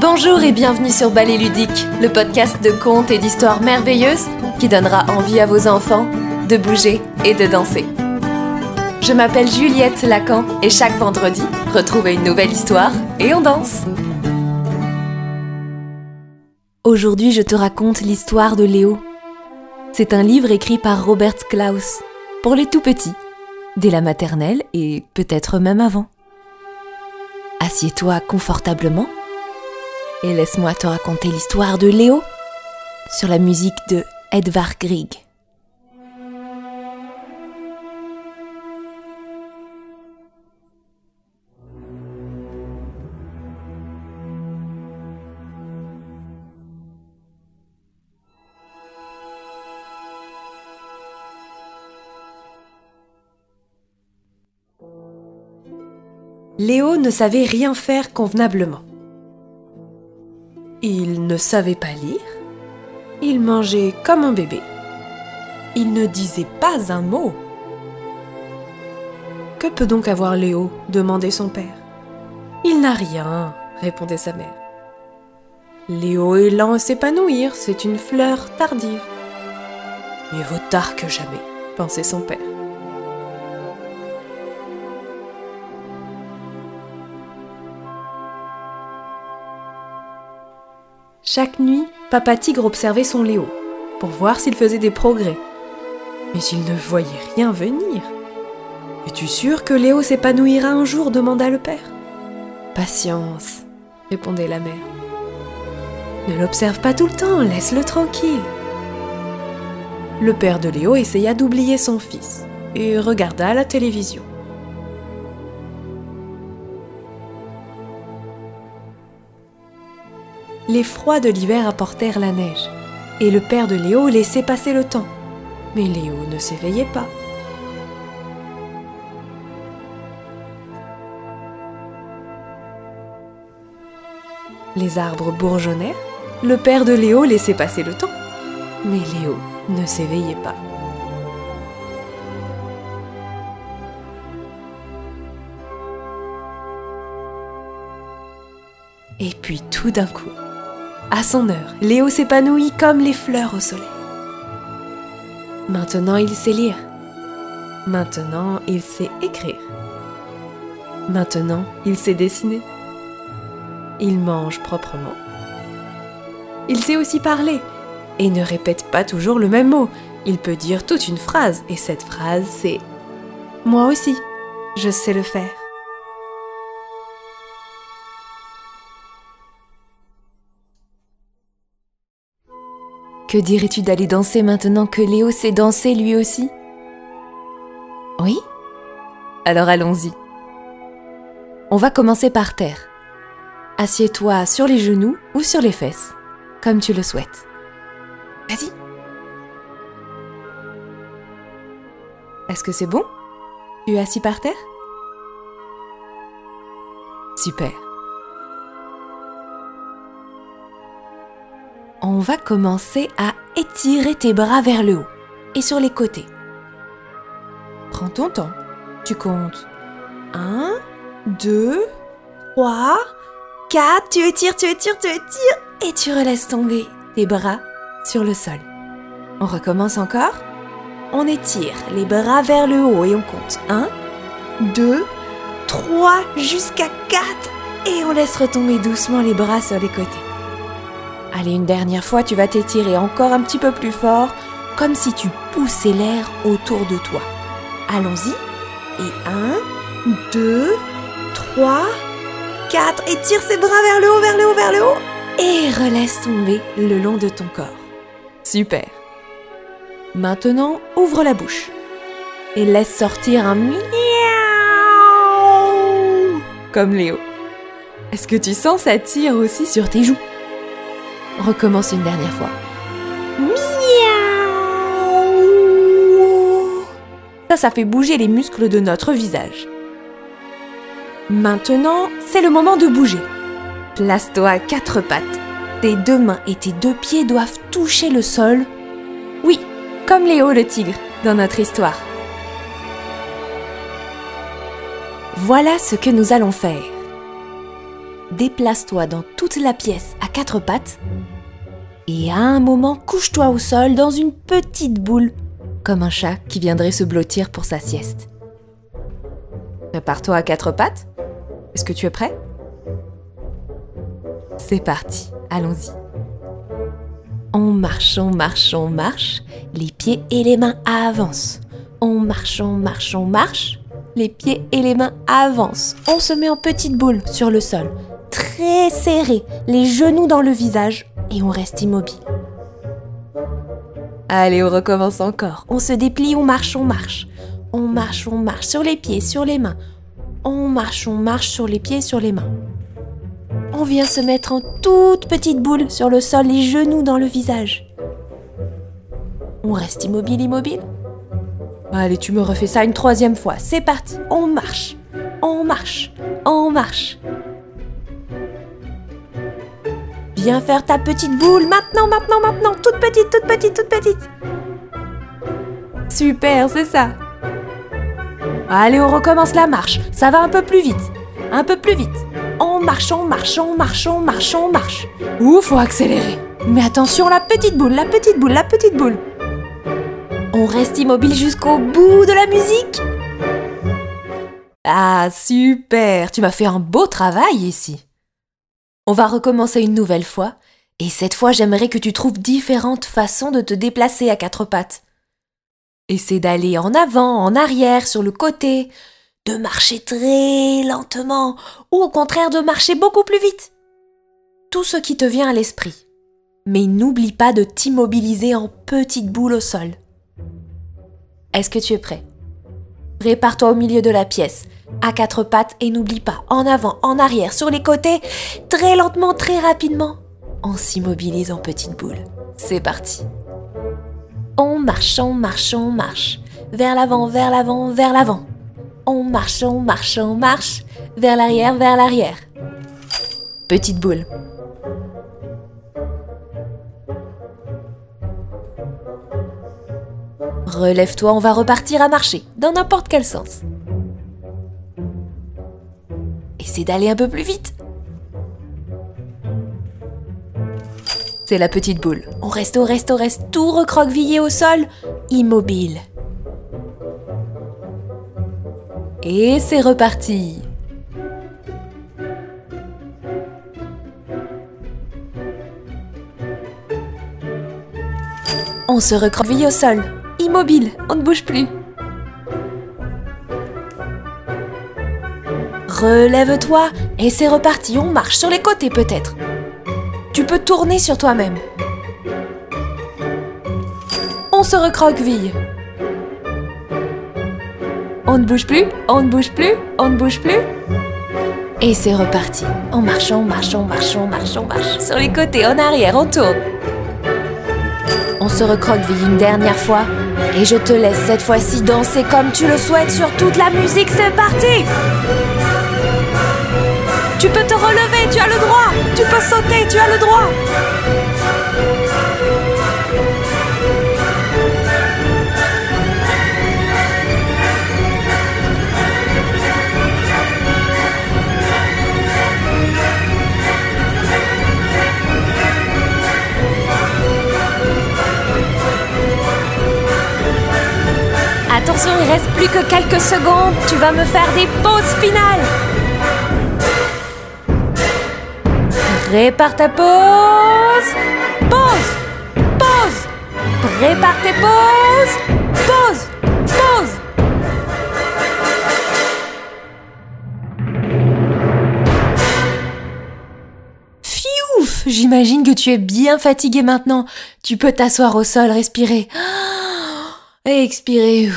Bonjour et bienvenue sur Ballet Ludique, le podcast de contes et d'histoires merveilleuses qui donnera envie à vos enfants de bouger et de danser. Je m'appelle Juliette Lacan et chaque vendredi, retrouvez une nouvelle histoire et on danse. Aujourd'hui, je te raconte l'histoire de Léo. C'est un livre écrit par Robert Klaus pour les tout petits, dès la maternelle et peut-être même avant. Assieds-toi confortablement et laisse-moi te raconter l'histoire de Léo sur la musique de Edvard Grieg. Léo ne savait rien faire convenablement. Ne savait pas lire. Il mangeait comme un bébé. Il ne disait pas un mot. Que peut donc avoir Léo demandait son père. Il n'a rien, répondait sa mère. Léo est lent à s'épanouir, c'est une fleur tardive. Mieux vaut tard que jamais, pensait son père. Chaque nuit, Papa Tigre observait son Léo pour voir s'il faisait des progrès. Mais il ne voyait rien venir. Es-tu sûr que Léo s'épanouira un jour demanda le père. Patience, répondait la mère. Ne l'observe pas tout le temps, laisse-le tranquille. Le père de Léo essaya d'oublier son fils et regarda la télévision. Les froids de l'hiver apportèrent la neige, et le père de Léo laissait passer le temps. Mais Léo ne s'éveillait pas. Les arbres bourgeonnèrent, le père de Léo laissait passer le temps. Mais Léo ne s'éveillait pas. Et puis tout d'un coup, à son heure, Léo s'épanouit comme les fleurs au soleil. Maintenant, il sait lire. Maintenant, il sait écrire. Maintenant, il sait dessiner. Il mange proprement. Il sait aussi parler et ne répète pas toujours le même mot. Il peut dire toute une phrase et cette phrase c'est ⁇ Moi aussi, je sais le faire ⁇ Que dirais-tu d'aller danser maintenant que Léo sait danser lui aussi? Oui Alors allons-y. On va commencer par terre. Assieds-toi sur les genoux ou sur les fesses, comme tu le souhaites. Vas-y. Est-ce que c'est bon? Tu es assis par terre? Super. On va commencer à étirer tes bras vers le haut et sur les côtés. Prends ton temps. Tu comptes 1, 2, 3, 4. Tu étires, tu étires, tu étires. Et tu relaisses tomber tes bras sur le sol. On recommence encore. On étire les bras vers le haut et on compte 1, 2, 3 jusqu'à 4. Et on laisse retomber doucement les bras sur les côtés. Allez, une dernière fois, tu vas t'étirer encore un petit peu plus fort, comme si tu poussais l'air autour de toi. Allons-y. Et un, deux, trois, quatre. Étire ses bras vers le haut, vers le haut, vers le haut. Et relaisse tomber le long de ton corps. Super. Maintenant, ouvre la bouche. Et laisse sortir un miaou. Comme Léo. Est-ce que tu sens ça tire aussi sur tes joues? Recommence une dernière fois. Miaou Ça, ça fait bouger les muscles de notre visage. Maintenant, c'est le moment de bouger. Place-toi à quatre pattes. Tes deux mains et tes deux pieds doivent toucher le sol. Oui, comme Léo le tigre dans notre histoire. Voilà ce que nous allons faire. Déplace-toi dans toute la pièce à quatre pattes et à un moment couche-toi au sol dans une petite boule, comme un chat qui viendrait se blottir pour sa sieste. Prépare-toi à quatre pattes. Est-ce que tu es prêt? C'est parti, allons-y. On marche, on marche, on marche, les pieds et les mains avancent. On marche, on marche, on marche, les pieds et les mains avancent. On se met en petite boule sur le sol, très serré, les genoux dans le visage, et on reste immobile. Allez, on recommence encore. On se déplie, on marche, on marche. On marche, on marche sur les pieds, sur les mains. On marche, on marche sur les pieds, sur les mains. On vient se mettre en toute petite boule sur le sol, les genoux dans le visage. On reste immobile, immobile. Allez, tu me refais ça une troisième fois. C'est parti. On marche. On marche. On marche. Viens faire ta petite boule maintenant, maintenant, maintenant. Toute petite, toute petite, toute petite. Super, c'est ça. Allez, on recommence la marche. Ça va un peu plus vite. Un peu plus vite. On marche, on marche, on marche, on. Ouh, faut accélérer. Mais attention, la petite boule, la petite boule, la petite boule. On reste immobile jusqu'au bout de la musique. Ah, super. Tu m'as fait un beau travail ici. On va recommencer une nouvelle fois, et cette fois j'aimerais que tu trouves différentes façons de te déplacer à quatre pattes. Essaie d'aller en avant, en arrière, sur le côté, de marcher très lentement, ou au contraire de marcher beaucoup plus vite. Tout ce qui te vient à l'esprit. Mais n'oublie pas de t'immobiliser en petite boule au sol. Est-ce que tu es prêt? Répare-toi au milieu de la pièce, à quatre pattes et n'oublie pas, en avant, en arrière, sur les côtés, très lentement, très rapidement. On s'immobilise en petite boule. C'est parti. On marche, on marche, on marche. Vers l'avant, vers l'avant, vers l'avant. On marche, on marche, on marche. Vers l'arrière, vers l'arrière. Petite boule. Relève-toi, on va repartir à marcher, dans n'importe quel sens. Essaie d'aller un peu plus vite. C'est la petite boule. On reste, on reste, on reste, tout recroquevillé au sol, immobile. Et c'est reparti. On se recroqueville au sol, immobile, on ne bouge plus. Relève-toi et c'est reparti, on marche sur les côtés peut-être. Tu peux tourner sur toi-même. On se recroqueville. On ne bouge plus, on ne bouge plus, on ne bouge plus. Et c'est reparti. On marche, on marche, on marche, on marche, marche. Sur les côtés, en arrière, on tourne. On se recroqueville une dernière fois. Et je te laisse cette fois-ci danser comme tu le souhaites sur toute la musique. C'est parti! Tu peux te relever, tu as le droit. Tu peux sauter, tu as le droit. Attention, il reste plus que quelques secondes. Tu vas me faire des pauses finales. Prépare ta pause. Pause. Pause. Prépare tes pauses. Pause. Pause. Fiouf J'imagine que tu es bien fatigué maintenant. Tu peux t'asseoir au sol, respirer. Et expirer.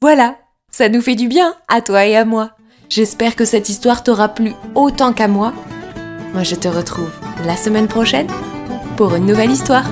Voilà, ça nous fait du bien, à toi et à moi. J'espère que cette histoire t'aura plu autant qu'à moi. Moi, je te retrouve la semaine prochaine pour une nouvelle histoire.